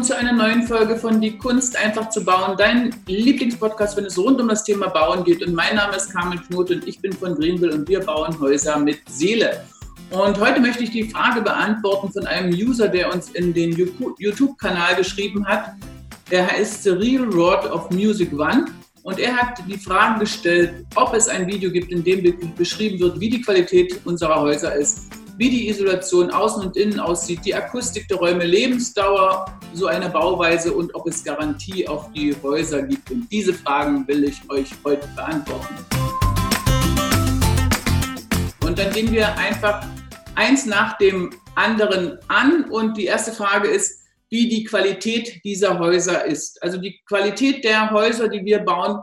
willkommen zu einer neuen Folge von Die Kunst einfach zu bauen, dein Lieblingspodcast, wenn es rund um das Thema Bauen geht. Und mein Name ist Carmen Knut und ich bin von Greenville und wir bauen Häuser mit Seele. Und heute möchte ich die Frage beantworten von einem User, der uns in den YouTube-Kanal geschrieben hat. Er heißt The Real World of Music One und er hat die Frage gestellt, ob es ein Video gibt, in dem beschrieben wird, wie die Qualität unserer Häuser ist wie die Isolation außen und innen aussieht, die Akustik der Räume, Lebensdauer so einer Bauweise und ob es Garantie auf die Häuser gibt. Und diese Fragen will ich euch heute beantworten. Und dann gehen wir einfach eins nach dem anderen an. Und die erste Frage ist, wie die Qualität dieser Häuser ist. Also die Qualität der Häuser, die wir bauen,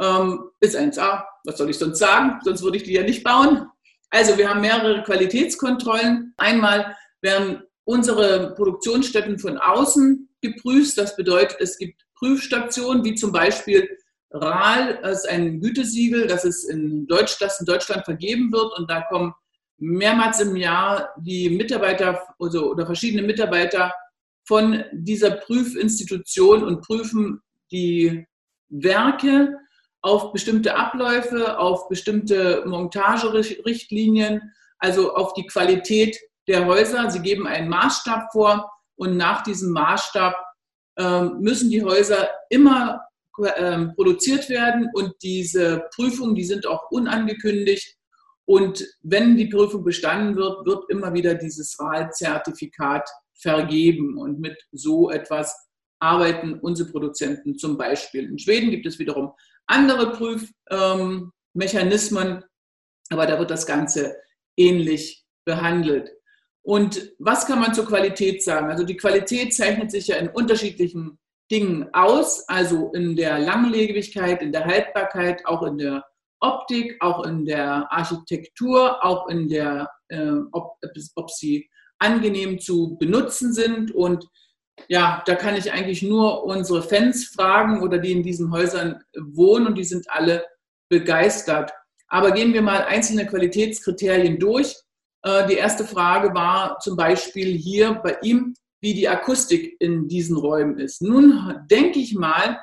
ähm, ist 1A. Was soll ich sonst sagen? Sonst würde ich die ja nicht bauen. Also wir haben mehrere Qualitätskontrollen. Einmal werden unsere Produktionsstätten von außen geprüft. Das bedeutet, es gibt Prüfstationen, wie zum Beispiel RAL, das ist ein Gütesiegel, das, es in Deutsch, das in Deutschland vergeben wird. Und da kommen mehrmals im Jahr die Mitarbeiter also, oder verschiedene Mitarbeiter von dieser Prüfinstitution und prüfen die Werke auf bestimmte Abläufe, auf bestimmte Montagerichtlinien, also auf die Qualität der Häuser. Sie geben einen Maßstab vor und nach diesem Maßstab ähm, müssen die Häuser immer ähm, produziert werden und diese Prüfungen, die sind auch unangekündigt. Und wenn die Prüfung bestanden wird, wird immer wieder dieses Wahlzertifikat vergeben. Und mit so etwas arbeiten unsere Produzenten zum Beispiel. In Schweden gibt es wiederum andere Prüfmechanismen, ähm, aber da wird das Ganze ähnlich behandelt. Und was kann man zur Qualität sagen? Also die Qualität zeichnet sich ja in unterschiedlichen Dingen aus, also in der Langlebigkeit, in der Haltbarkeit, auch in der Optik, auch in der Architektur, auch in der, äh, ob, ob sie angenehm zu benutzen sind und ja, da kann ich eigentlich nur unsere Fans fragen oder die in diesen Häusern wohnen und die sind alle begeistert. Aber gehen wir mal einzelne Qualitätskriterien durch. Äh, die erste Frage war zum Beispiel hier bei ihm, wie die Akustik in diesen Räumen ist. Nun denke ich mal,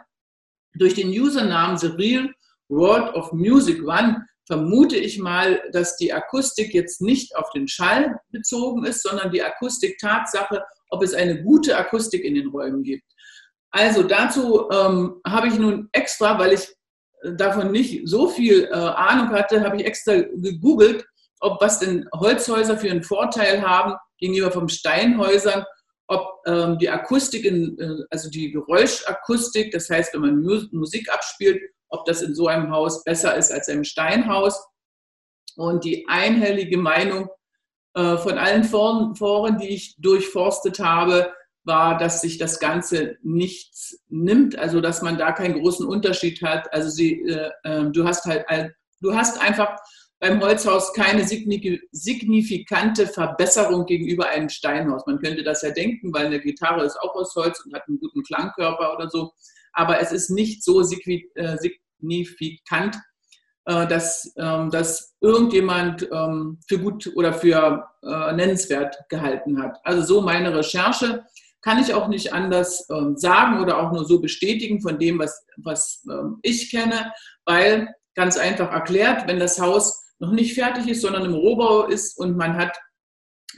durch den Usernamen The Real World of Music One vermute ich mal, dass die Akustik jetzt nicht auf den Schall bezogen ist, sondern die Akustik Tatsache ob es eine gute Akustik in den Räumen gibt. Also dazu ähm, habe ich nun extra, weil ich davon nicht so viel äh, Ahnung hatte, habe ich extra gegoogelt, ob was denn Holzhäuser für einen Vorteil haben gegenüber von Steinhäusern, ob ähm, die Akustik, in, äh, also die Geräuschakustik, das heißt, wenn man Mu Musik abspielt, ob das in so einem Haus besser ist als im Steinhaus. Und die einhellige Meinung äh, von allen Foren, die ich durchforstet habe, war, dass sich das Ganze nichts nimmt, also dass man da keinen großen Unterschied hat. Also sie, äh, äh, du hast halt, du hast einfach beim Holzhaus keine signifikante Verbesserung gegenüber einem Steinhaus. Man könnte das ja denken, weil eine Gitarre ist auch aus Holz und hat einen guten Klangkörper oder so. Aber es ist nicht so äh, signifikant äh, dass, ähm, dass irgendjemand ähm, für gut oder für äh, nennenswert gehalten hat. Also so meine Recherche kann ich auch nicht anders ähm, sagen oder auch nur so bestätigen von dem, was, was ich kenne, weil ganz einfach erklärt, wenn das Haus noch nicht fertig ist, sondern im Rohbau ist und man hat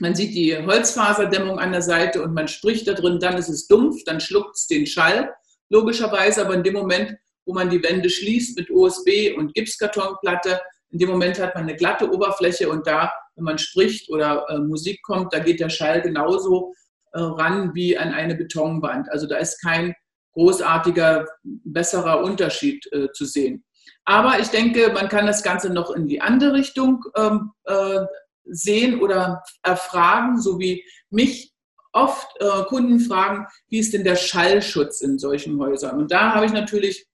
man sieht die Holzfaserdämmung an der Seite und man spricht da drin, dann ist es dumpf, dann schluckt es den Schall, logischerweise, aber in dem Moment, wo man die Wände schließt mit OSB und Gipskartonplatte. In dem Moment hat man eine glatte Oberfläche und da, wenn man spricht oder äh, Musik kommt, da geht der Schall genauso äh, ran wie an eine Betonwand. Also da ist kein großartiger, besserer Unterschied äh, zu sehen. Aber ich denke, man kann das Ganze noch in die andere Richtung ähm, äh, sehen oder erfragen, so wie mich oft äh, Kunden fragen, wie ist denn der Schallschutz in solchen Häusern? Und da habe ich natürlich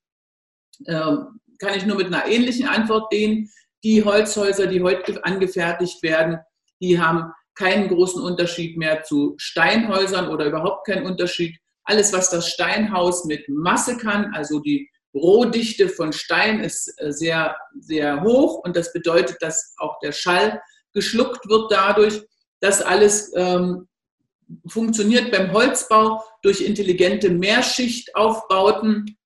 kann ich nur mit einer ähnlichen Antwort gehen. Die Holzhäuser, die heute angefertigt werden, die haben keinen großen Unterschied mehr zu Steinhäusern oder überhaupt keinen Unterschied. Alles, was das Steinhaus mit Masse kann, also die Rohdichte von Stein ist äh, sehr, sehr hoch und das bedeutet, dass auch der Schall geschluckt wird dadurch. Das alles ähm, funktioniert beim Holzbau durch intelligente Mehrschichtaufbauten.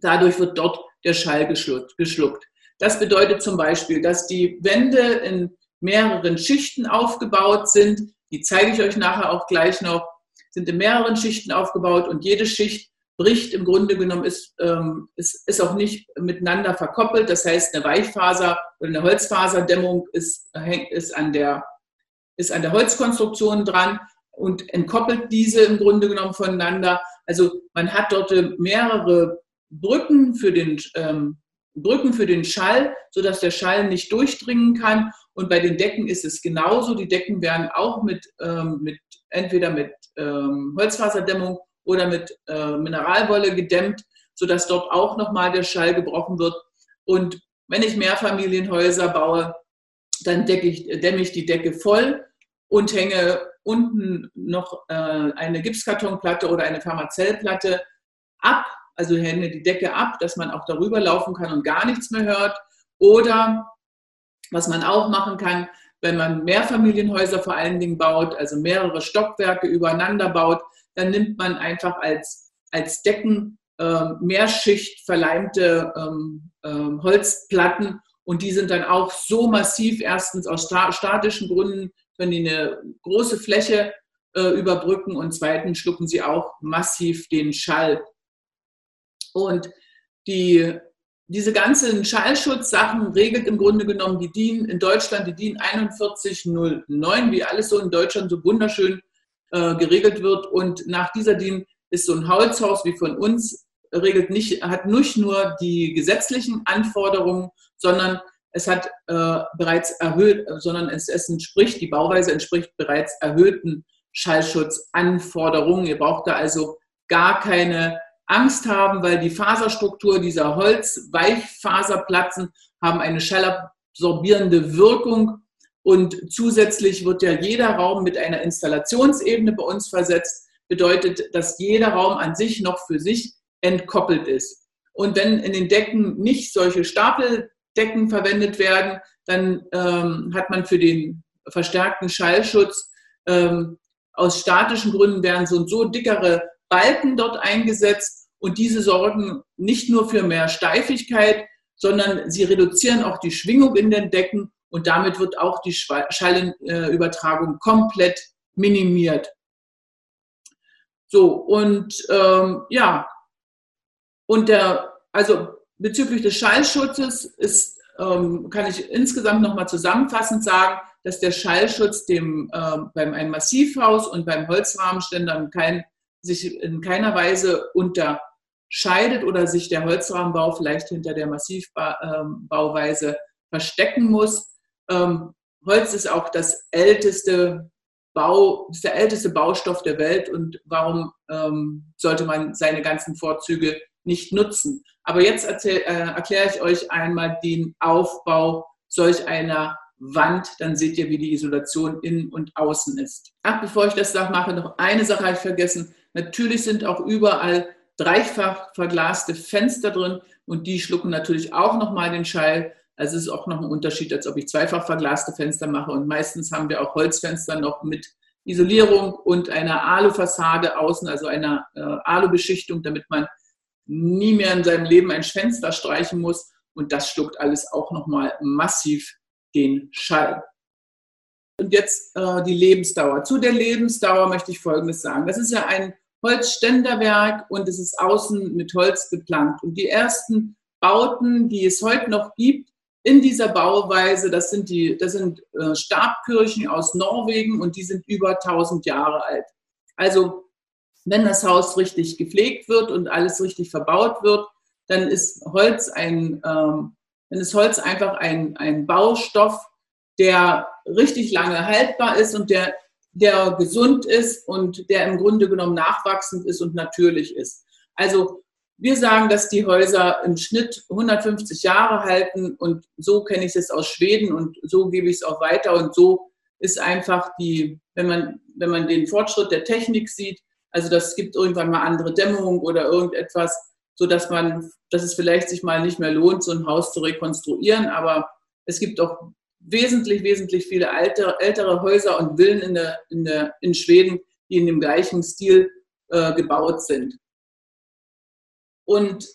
Dadurch wird dort der Schall geschluckt. Das bedeutet zum Beispiel, dass die Wände in mehreren Schichten aufgebaut sind. Die zeige ich euch nachher auch gleich noch. Sind in mehreren Schichten aufgebaut und jede Schicht bricht im Grunde genommen, ist, ähm, ist, ist auch nicht miteinander verkoppelt. Das heißt, eine Weichfaser oder eine Holzfaserdämmung ist, ist, an der, ist an der Holzkonstruktion dran und entkoppelt diese im Grunde genommen voneinander. Also man hat dort mehrere Brücken für den, ähm, Brücken für den Schall, sodass der Schall nicht durchdringen kann. Und bei den Decken ist es genauso. Die Decken werden auch mit, ähm, mit entweder mit ähm, Holzfaserdämmung oder mit äh, Mineralwolle gedämmt, sodass dort auch nochmal der Schall gebrochen wird. Und wenn ich Mehrfamilienhäuser baue, dann ich, dämme ich die Decke voll und hänge unten noch äh, eine Gipskartonplatte oder eine Pharmazellplatte ab, also hänge die Decke ab, dass man auch darüber laufen kann und gar nichts mehr hört. Oder was man auch machen kann, wenn man Mehrfamilienhäuser vor allen Dingen baut, also mehrere Stockwerke übereinander baut, dann nimmt man einfach als, als Decken äh, Mehrschicht verleimte ähm, äh, Holzplatten und die sind dann auch so massiv, erstens aus statischen Gründen können die eine große Fläche äh, überbrücken und zweitens schlucken sie auch massiv den Schall. Und die, diese ganzen Schallschutzsachen regelt im Grunde genommen die DIN in Deutschland, die DIN 4109, wie alles so in Deutschland so wunderschön äh, geregelt wird. Und nach dieser DIN ist so ein Holzhaus wie von uns regelt nicht, hat nicht nur die gesetzlichen Anforderungen, sondern es hat äh, bereits erhöht, sondern es, es entspricht, die Bauweise entspricht bereits erhöhten Schallschutzanforderungen. Ihr braucht da also gar keine Angst haben, weil die Faserstruktur dieser Holzweichfaserplatten haben eine schallabsorbierende Wirkung und zusätzlich wird ja jeder Raum mit einer Installationsebene bei uns versetzt. Bedeutet, dass jeder Raum an sich noch für sich entkoppelt ist. Und wenn in den Decken nicht solche Stapel Decken verwendet werden. Dann ähm, hat man für den verstärkten Schallschutz ähm, aus statischen Gründen werden so und so dickere Balken dort eingesetzt. Und diese sorgen nicht nur für mehr Steifigkeit, sondern sie reduzieren auch die Schwingung in den Decken. Und damit wird auch die Schallübertragung komplett minimiert. So, und ähm, ja, und der, also bezüglich des Schallschutzes ist, ähm, kann ich insgesamt nochmal zusammenfassend sagen, dass der Schallschutz dem, äh, beim einem Massivhaus und beim Holzrahmenständer kein, sich in keiner Weise unterscheidet oder sich der Holzrahmenbau vielleicht hinter der Massivbauweise ähm, verstecken muss. Ähm, Holz ist auch das älteste Bau, der älteste Baustoff der Welt und warum ähm, sollte man seine ganzen Vorzüge nicht nutzen? Aber jetzt äh, erkläre ich euch einmal den Aufbau solch einer Wand, dann seht ihr, wie die Isolation innen und außen ist. Ach, bevor ich das mache, noch eine Sache habe ich vergessen. Natürlich sind auch überall dreifach verglaste Fenster drin und die schlucken natürlich auch nochmal den Schall. Also es ist auch noch ein Unterschied, als ob ich zweifach verglaste Fenster mache. Und meistens haben wir auch Holzfenster noch mit Isolierung und einer Alufassade außen, also einer äh, Alubeschichtung, damit man nie mehr in seinem Leben ein Fenster streichen muss. Und das schluckt alles auch nochmal massiv den Schall. Und jetzt äh, die Lebensdauer. Zu der Lebensdauer möchte ich Folgendes sagen. Das ist ja ein Holzständerwerk und es ist außen mit Holz geplankt. Und die ersten Bauten, die es heute noch gibt, in dieser Bauweise, das sind, die, das sind äh, Stabkirchen aus Norwegen und die sind über 1000 Jahre alt. Also wenn das Haus richtig gepflegt wird und alles richtig verbaut wird, dann ist Holz ein, ähm, dann ist Holz einfach ein, ein Baustoff, der richtig lange haltbar ist und der, der gesund ist und der im Grunde genommen nachwachsend ist und natürlich ist. Also wir sagen, dass die Häuser im Schnitt 150 Jahre halten und so kenne ich es aus Schweden und so gebe ich es auch weiter und so ist einfach die, wenn man, wenn man den Fortschritt der Technik sieht, also das gibt irgendwann mal andere Dämmung oder irgendetwas, so dass man, dass es vielleicht sich mal nicht mehr lohnt, so ein Haus zu rekonstruieren. Aber es gibt auch wesentlich, wesentlich viele alte, ältere Häuser und Villen in, der, in, der, in Schweden, die in dem gleichen Stil äh, gebaut sind. Und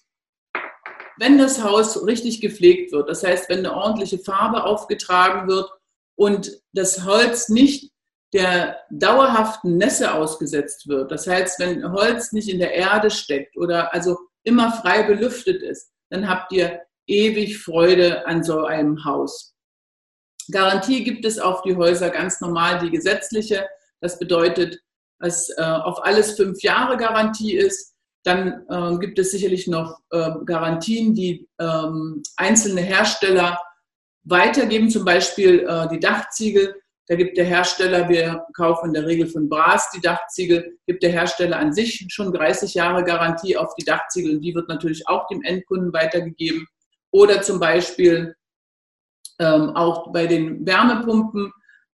wenn das Haus richtig gepflegt wird, das heißt, wenn eine ordentliche Farbe aufgetragen wird und das Holz nicht der dauerhaften Nässe ausgesetzt wird, das heißt, wenn Holz nicht in der Erde steckt oder also immer frei belüftet ist, dann habt ihr ewig Freude an so einem Haus. Garantie gibt es auf die Häuser ganz normal, die gesetzliche. Das bedeutet, dass äh, auf alles fünf Jahre Garantie ist. Dann äh, gibt es sicherlich noch äh, Garantien, die ähm, einzelne Hersteller weitergeben, zum Beispiel äh, die Dachziegel. Da gibt der Hersteller, wir kaufen in der Regel von Bras die Dachziegel, gibt der Hersteller an sich schon 30 Jahre Garantie auf die Dachziegel und die wird natürlich auch dem Endkunden weitergegeben. Oder zum Beispiel ähm, auch bei den Wärmepumpen.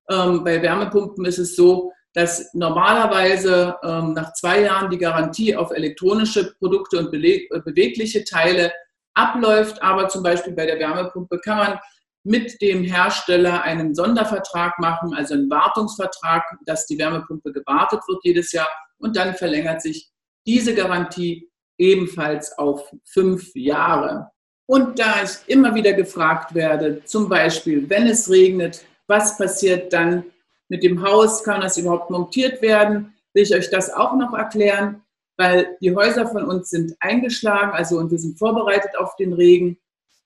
Ähm, bei Wärmepumpen ist es so, dass normalerweise ähm, nach zwei Jahren die Garantie auf elektronische Produkte und äh, bewegliche Teile abläuft. Aber zum Beispiel bei der Wärmepumpe kann man mit dem Hersteller einen Sondervertrag machen, also einen Wartungsvertrag, dass die Wärmepumpe gewartet wird jedes Jahr und dann verlängert sich diese Garantie ebenfalls auf fünf Jahre. Und da ich immer wieder gefragt werde, zum Beispiel, wenn es regnet, was passiert dann mit dem Haus? Kann das überhaupt montiert werden? Will ich euch das auch noch erklären, weil die Häuser von uns sind eingeschlagen, also und wir sind vorbereitet auf den Regen.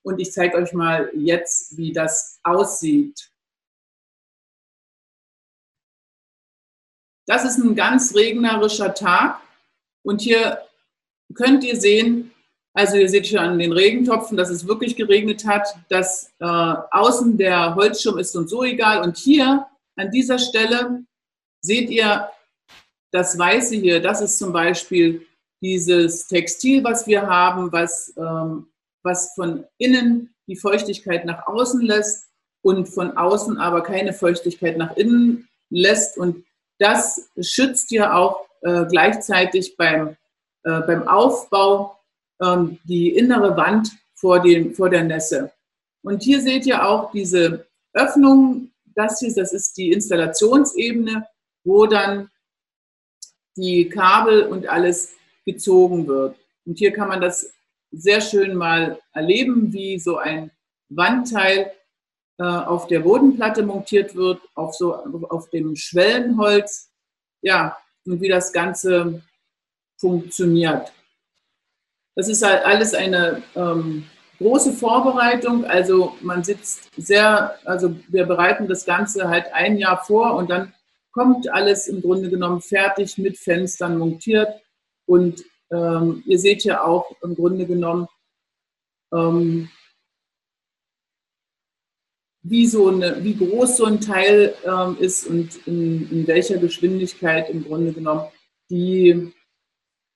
Und ich zeige euch mal jetzt, wie das aussieht. Das ist ein ganz regnerischer Tag und hier könnt ihr sehen, also ihr seht schon an den Regentopfen, dass es wirklich geregnet hat, dass äh, außen der Holzschirm ist und so egal. Und hier an dieser Stelle seht ihr das Weiße hier, das ist zum Beispiel dieses Textil, was wir haben, was, ähm, was von innen die Feuchtigkeit nach außen lässt und von außen aber keine Feuchtigkeit nach innen lässt. Und das schützt ja auch äh, gleichzeitig beim, äh, beim Aufbau ähm, die innere Wand vor, dem, vor der Nässe. Und hier seht ihr auch diese Öffnung. Das hier, das ist die Installationsebene, wo dann die Kabel und alles gezogen wird. Und hier kann man das sehr schön mal erleben, wie so ein Wandteil äh, auf der Bodenplatte montiert wird, auf, so, auf dem Schwellenholz. Ja, und wie das Ganze funktioniert. Das ist halt alles eine ähm, große Vorbereitung. Also man sitzt sehr, also wir bereiten das Ganze halt ein Jahr vor und dann kommt alles im Grunde genommen fertig mit Fenstern montiert. Und ähm, ihr seht ja auch im Grunde genommen, ähm, wie, so eine, wie groß so ein Teil ähm, ist und in, in welcher Geschwindigkeit im Grunde genommen die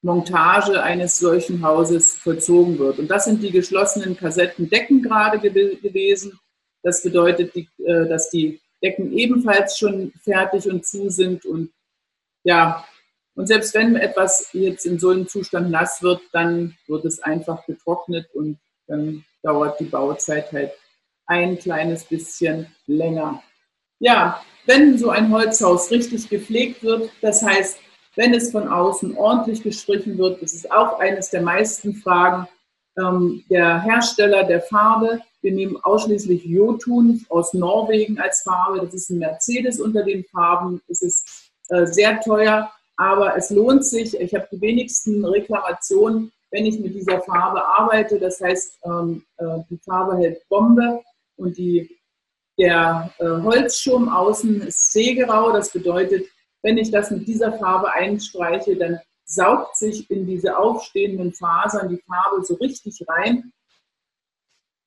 Montage eines solchen Hauses vollzogen wird. Und das sind die geschlossenen Kassettendecken gerade gewesen. Das bedeutet, äh, dass die Decken ebenfalls schon fertig und zu sind. Und ja, und selbst wenn etwas jetzt in so einem Zustand nass wird, dann wird es einfach getrocknet und dann dauert die Bauzeit halt ein kleines bisschen länger. Ja, wenn so ein Holzhaus richtig gepflegt wird, das heißt, wenn es von außen ordentlich gestrichen wird. Das ist auch eines der meisten Fragen. Ähm, der Hersteller der Farbe, wir nehmen ausschließlich Jotun aus Norwegen als Farbe. Das ist ein Mercedes unter den Farben. Es ist äh, sehr teuer, aber es lohnt sich. Ich habe die wenigsten Reklamationen, wenn ich mit dieser Farbe arbeite. Das heißt, ähm, äh, die Farbe hält Bombe und die, der äh, Holzschirm außen ist seegrau. Das bedeutet, wenn ich das mit dieser Farbe einstreiche, dann saugt sich in diese aufstehenden Fasern die Farbe so richtig rein.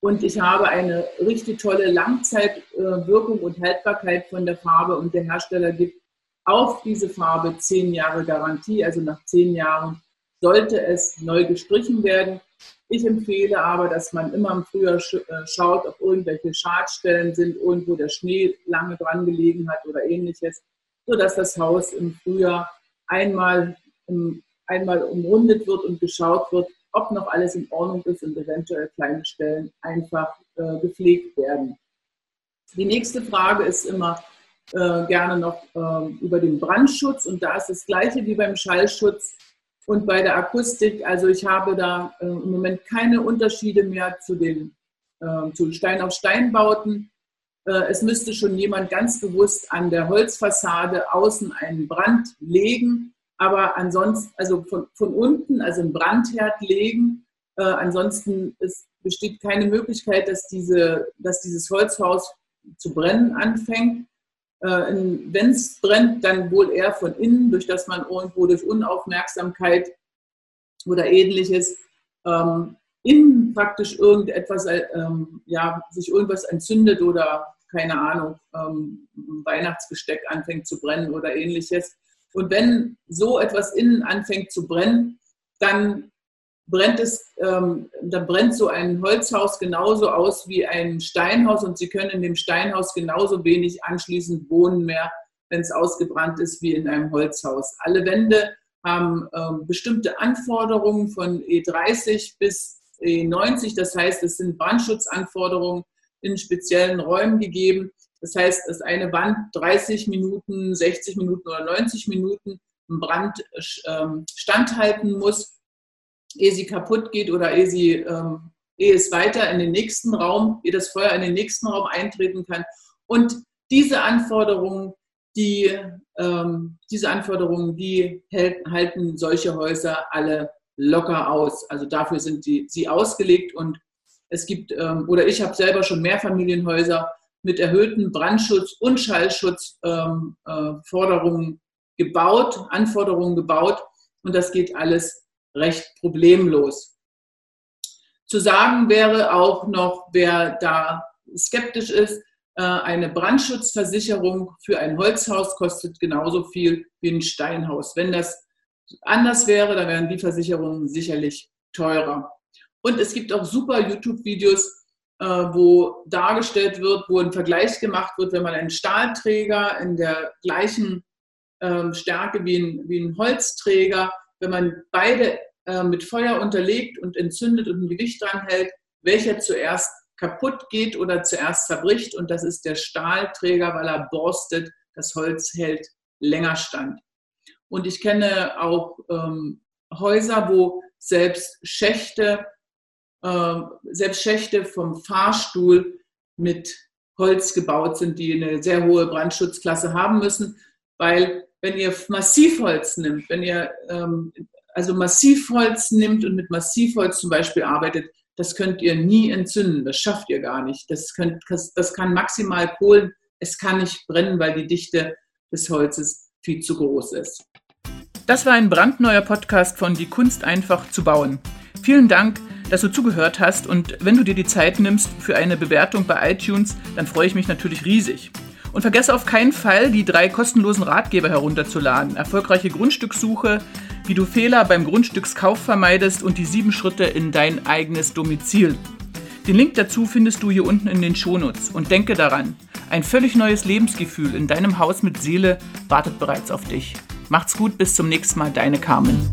Und ich habe eine richtig tolle Langzeitwirkung und Haltbarkeit von der Farbe. Und der Hersteller gibt auf diese Farbe zehn Jahre Garantie. Also nach zehn Jahren sollte es neu gestrichen werden. Ich empfehle aber, dass man immer im Frühjahr äh, schaut, ob irgendwelche Schadstellen sind, irgendwo der Schnee lange dran gelegen hat oder ähnliches sodass das Haus im Frühjahr einmal, einmal umrundet wird und geschaut wird, ob noch alles in Ordnung ist und eventuell kleine Stellen einfach äh, gepflegt werden. Die nächste Frage ist immer, äh, gerne noch äh, über den Brandschutz und da ist das gleiche wie beim Schallschutz und bei der Akustik. Also ich habe da äh, im Moment keine Unterschiede mehr zu den äh, zu Stein auf Steinbauten. Äh, es müsste schon jemand ganz bewusst an der Holzfassade außen einen Brand legen, aber ansonsten, also von, von unten, also einen Brandherd legen. Äh, ansonsten ist, besteht keine Möglichkeit, dass, diese, dass dieses Holzhaus zu brennen anfängt. Äh, Wenn es brennt, dann wohl eher von innen, durch das man irgendwo durch Unaufmerksamkeit oder ähnliches ähm, innen praktisch irgendetwas, äh, ähm, ja, sich irgendwas entzündet oder keine Ahnung, ähm, Weihnachtsbesteck anfängt zu brennen oder ähnliches. Und wenn so etwas innen anfängt zu brennen, dann brennt es, ähm, dann brennt so ein Holzhaus genauso aus wie ein Steinhaus und Sie können in dem Steinhaus genauso wenig anschließend wohnen mehr, wenn es ausgebrannt ist, wie in einem Holzhaus. Alle Wände haben ähm, bestimmte Anforderungen von E30 bis E90, das heißt, es sind Brandschutzanforderungen in speziellen Räumen gegeben. Das heißt, dass eine Wand 30 Minuten, 60 Minuten oder 90 Minuten im Brand ähm, standhalten muss, ehe sie kaputt geht oder ehe, sie, ähm, ehe es weiter in den nächsten Raum, ehe das Feuer in den nächsten Raum eintreten kann. Und diese Anforderungen, die, ähm, diese Anforderungen, die halten solche Häuser alle locker aus. Also dafür sind die, sie ausgelegt und es gibt, ähm, oder ich habe selber schon Mehrfamilienhäuser mit erhöhten Brandschutz- und Schallschutzforderungen ähm, äh, gebaut, Anforderungen gebaut und das geht alles recht problemlos. Zu sagen wäre auch noch, wer da skeptisch ist, äh, eine Brandschutzversicherung für ein Holzhaus kostet genauso viel wie ein Steinhaus. Wenn das anders wäre, dann wären die Versicherungen sicherlich teurer. Und es gibt auch super YouTube-Videos, äh, wo dargestellt wird, wo ein Vergleich gemacht wird, wenn man einen Stahlträger in der gleichen ähm, Stärke wie ein, wie ein Holzträger, wenn man beide äh, mit Feuer unterlegt und entzündet und ein Gewicht dran hält, welcher zuerst kaputt geht oder zuerst zerbricht. Und das ist der Stahlträger, weil er borstet, das Holz hält länger stand. Und ich kenne auch ähm, Häuser, wo selbst Schächte selbst Schächte vom Fahrstuhl mit Holz gebaut sind, die eine sehr hohe Brandschutzklasse haben müssen, weil wenn ihr Massivholz nimmt, wenn ihr ähm, also Massivholz nimmt und mit Massivholz zum Beispiel arbeitet, das könnt ihr nie entzünden, das schafft ihr gar nicht. Das, könnt, das kann maximal kohlen, es kann nicht brennen, weil die Dichte des Holzes viel zu groß ist. Das war ein brandneuer Podcast von Die Kunst einfach zu bauen. Vielen Dank dass du zugehört hast und wenn du dir die Zeit nimmst für eine Bewertung bei iTunes, dann freue ich mich natürlich riesig. Und vergesse auf keinen Fall, die drei kostenlosen Ratgeber herunterzuladen. Erfolgreiche Grundstückssuche, wie du Fehler beim Grundstückskauf vermeidest und die sieben Schritte in dein eigenes Domizil. Den Link dazu findest du hier unten in den Shownotes. Und denke daran, ein völlig neues Lebensgefühl in deinem Haus mit Seele wartet bereits auf dich. Macht's gut, bis zum nächsten Mal, deine Carmen.